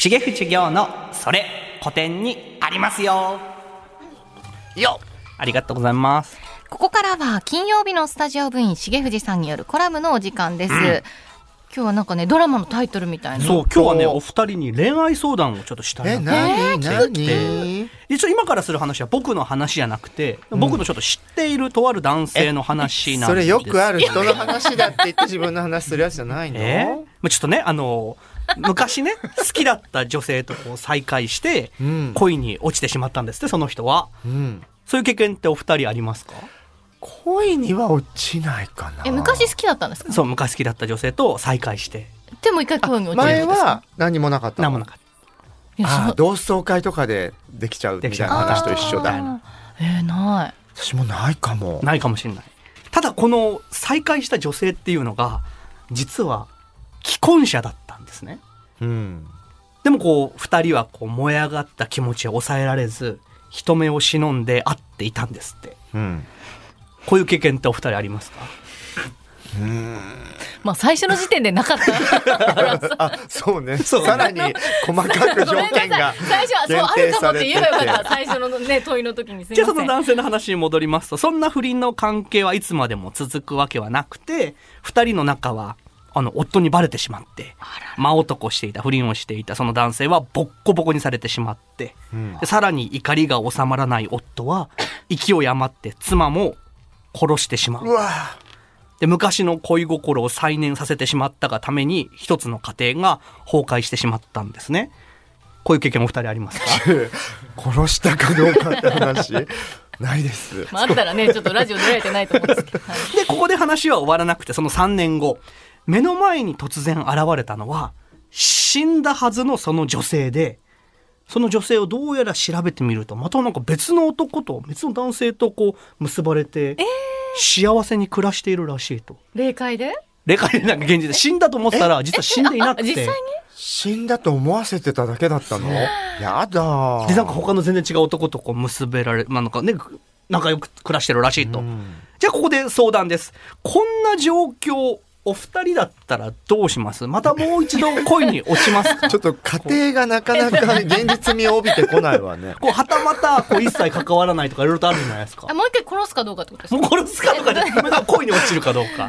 重藤行のそれ古典にありますよ。よ。ありがとうございます。ここからは金曜日のスタジオ部員重藤さんによるコラムのお時間です、今日はなんかねドラマのタイトルみたいな。そう今日はねお二人に恋愛相談をちょっとしたいえ、ななに？なでに一応今からする話は僕の話じゃなくて、僕のちょっと知っているとある男性の話なんです。それよくある人の話だって言って自分の話するやつじゃないの？えーまあちょっとねあの昔ね好きだった女性とこう再会してうん。恋に落ちてしまったんですってその人は。うん。そういう経験ってお二人ありますか？恋には落ちないかな。え昔好きだったんですか？そう昔好きだった女性と再会して。でも一回恋に落ちる前んですか？は何もなかったの。何もなかっいやそああ同窓会とかでできちゃうみたいな話と一緒だ。えー、ない。私もないかも。た。ないかもしれない。ただこの再会した女性っていうのが実は既婚者だった。んですね。うん。でもこう二人はこう燃え上がった気持ちを抑えられず人目を忍んで会っていたんですって。うん。こういう経験ってお二人ありますか？まあ最初の時点でなかった あ、そうね。そうさらに細かく条件が最初はそうあるかもって言えばよかった最初のね問いの時にじゃあその男性の話に戻りますとそんな不倫の関係はいつまでも続くわけはなくて二人の仲はあの夫にバレてしまって真男していた不倫をしていたその男性はボッコボコにされてしまって、ん。でさらに怒りが収まらない夫は 勢い余って妻も殺してしまう。うわ。で昔の恋心を再燃させてしまったがために一つの家庭が崩壊してしまったんですね。こういう経験お二人ありますか？殺したかどうかって話。ないです。まあ、あったらねちょっとラジオ出られてないと思うんですけど、はい。でここで話は終わらなくてその3年後目の前に突然現れたのは死んだはずのその女性でその女性をどうやら調べてみるとまたなんか別の男と別の男性とこう結ばれて幸せに暮らしているらしいと。霊界で？霊界でなんか現実で死んだと思ったら実は死んでいなくて。あ実際に？死んだと思わせてただけだったの？やだでなんか他の全然違う男とこう結べられまあなんかね仲良く暮らしてるらしいと、じゃあここで相談です。こんな状況お二人だったらどうします？またもう一度恋に落ちますか？ちょっと家庭がなかなか現実味を帯びてこないわね。こう はたまたこう一切関わらないとかいろいろとあるんじゃないですか。あもう一回殺すかどうかってことですか？もう殺すかとかでまた恋に落ちるかどうか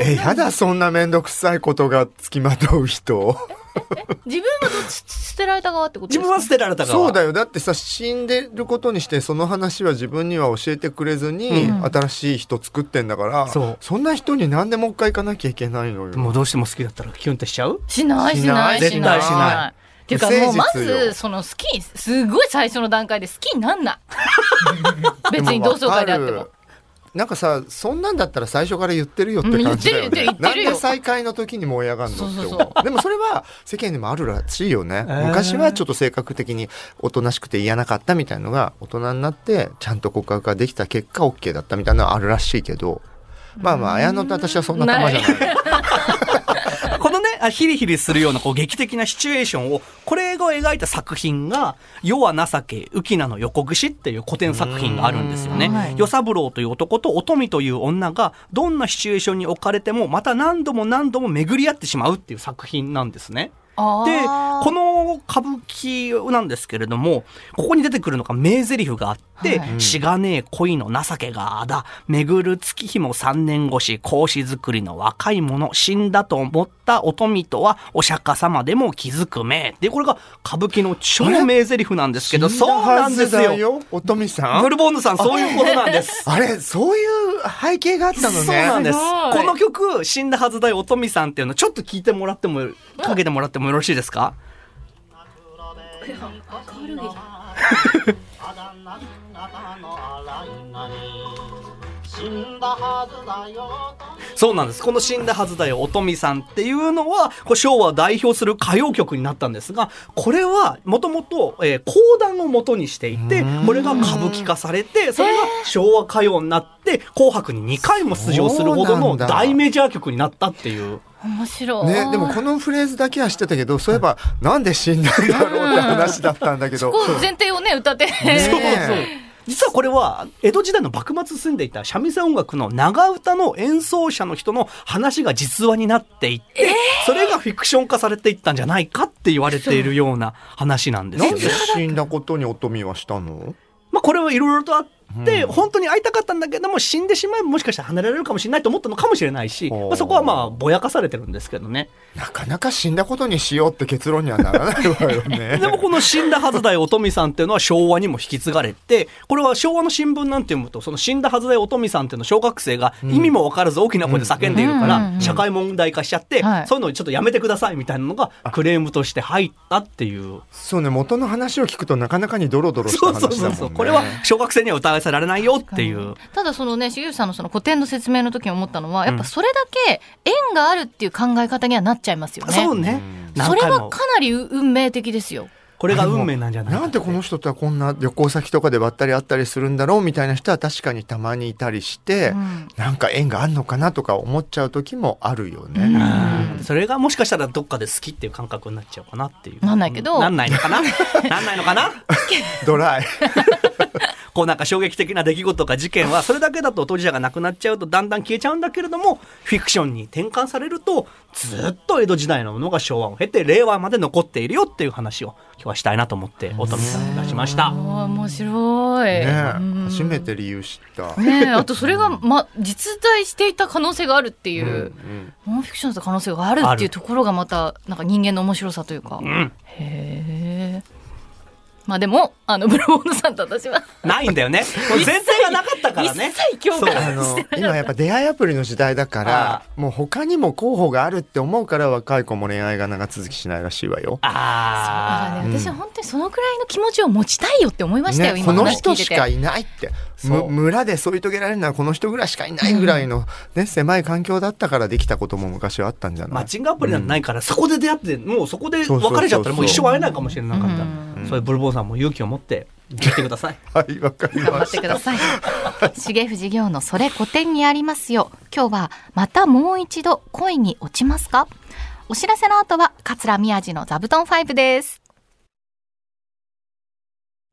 え、やだ、そんなめんどくさいことがつきまとう人。自分はどっち捨てられた側ってことですか？自分は捨てられた側。そうだよ。だってさ、死んでることにして、その話は自分には教えてくれずに、うん。新しい人作ってんだから、そう。んな人に何でもう一回行かなきゃいけないのよ。もうどうしても好きだったらキュンってしちゃう？しないししなないい絶対しない。っていうかもうまずその好きすごい最初の段階で好きになんない。別に同窓会であってもなんかさそんなんだったら最初から言ってるよって感じだよね。なんで再会の時に燃え上がるのって思う？でもそれは世間にもあるらしいよね、えー。昔はちょっと性格的におとなしくて嫌なかったみたいのが大人になってちゃんと告白ができた結果 OK だったみたいなのはあるらしいけど。まあまあ綾乃と私はそんな玉じゃない。このね、あヒリヒリするようなこう劇的なシチュエーションを、これを描いた作品が、世は情け、浮名の横串っていう古典作品があるんですよねはい。与三郎という男と乙女という女が、どんなシチュエーションに置かれても、また何度も何度も巡り合ってしまうっていう作品なんですね。あでーこの歌舞伎なんですけれどもここに出てくるのが名台詞があってはい「しがねえ恋の情けがあだ巡る月日も三年越し格子作りの若い者死んだと思った乙女とはお釈迦様でも気づくめ」でこれが歌舞伎の超名台詞なんですけどそうなんですよよ。乙女さん。ブルボンヌさんそういうことなんです。あれそういう背景があったのね。そうなんです。この曲、死んだはずだよ、乙女さんっていうの、ちょっと聞いてもらっても、かけてもらってもよろしいですか？そうなんです。この死んだはずだよ、乙女さんっていうのは、これ昭和を代表する歌謡曲になったんですが、これはもともと、えー講談を元にしていて、これが歌舞伎化されて、それが昭和歌謡になって、紅白に2回も出場するほどの大メジャー曲になったっていう。面白いね、でもこのフレーズだけは知ってたけどそういえばなんで死んだんだろうって話だったんだけどこう前提をね歌って、ねそうそう。実はこれは江戸時代の幕末住んでいた三味線音楽の長唄の演奏者の人の話が実話になっていって、それがフィクション化されていったんじゃないかって言われているような話なんですよね。なんで。死んだことにおとみはしたの？まあこれはいろいろとあっ本当に会いたかったんだけども死んでしまえばもしかしたら離れられるかもしれないと思ったのかもしれないし、まあ、そこはまあぼやかされてるんですけどね。なかなか死んだことにしようって結論にはならないわよね。でもこの死んだはずだよおとみさんっていうのは昭和にも引き継がれてこれは昭和の新聞なんて読むとその死んだはずだよおとみさんっていうのを小学生が意味も分からず大きな声で叫んでいるから社会問題化しちゃってはいそういうのをちょっとやめてくださいみたいなのがクレームとして入ったっていう。そうね、元の話を聞くとなかなかにドロドロしたそう話だもんね。そうそうそうこれは小学生には疑わせられないよっていう。ただそのね重吉さんのその古典の説明の時に思ったのはやっぱそれだけ縁があるっていう考え方にはなっちゃいますよね。そうね。それはかなり運命的ですよ。これが運命なんじゃないかなんでこの人とはこんな旅行先とかでばったり会ったりするんだろうみたいな人は確かにたまにいたりして、うんなんか縁があんのかなとか思っちゃう時もあるよね。うんそれがもしかしたらどっかで好きっていう感覚になっちゃうかなっていう。なんないけどなんないのかな？なんないのかな？ドライ。こうなんか衝撃的な出来事とか事件はそれだけだと当事者が亡くなっちゃうとだんだん消えちゃうんだけれどもフィクションに転換されるとずっと江戸時代のものが昭和を経て令和まで残っているよっていう話を今日はしたいなと思って乙女さんに出しました。面白い。ねうん。初めて理由知った。ねえあとそれが、ま、実在していた可能性があるっていう、うんノンフィクションだった可能性があるっていうところがまたなんか人間の面白さというか、うん。へえまあでもあのブルボンヌさんと私は。ないんだよね。もう前提がなかったからね。一切共感あのしてな今やっぱ出会いアプリの時代だからもう他にも候補があるって思うから若い子も恋愛が長続きしないらしいわよ。だからあね、私は本当にそのくらいの気持ちを持ちたいよって思いましたよ、ね、今この人してかいないって。村で添い遂げられるのはこの人ぐらいしかいないぐらいの、ね、狭い環境だったからできたことも昔はあったんじゃあ。ない？マッチングアプリなんてないから、そこで出会って、もうそこでそうそうそうそう別れちゃったらもう一生会えないかもしれなかった。うんそういうブルボンさんも勇気を持って言ってください。はいわかり頑張っましてたください。重藤業のそれ古典にありますよ。今日はまたもう一度恋に落ちますか？お知らせの後は桂宮治の座布団5です。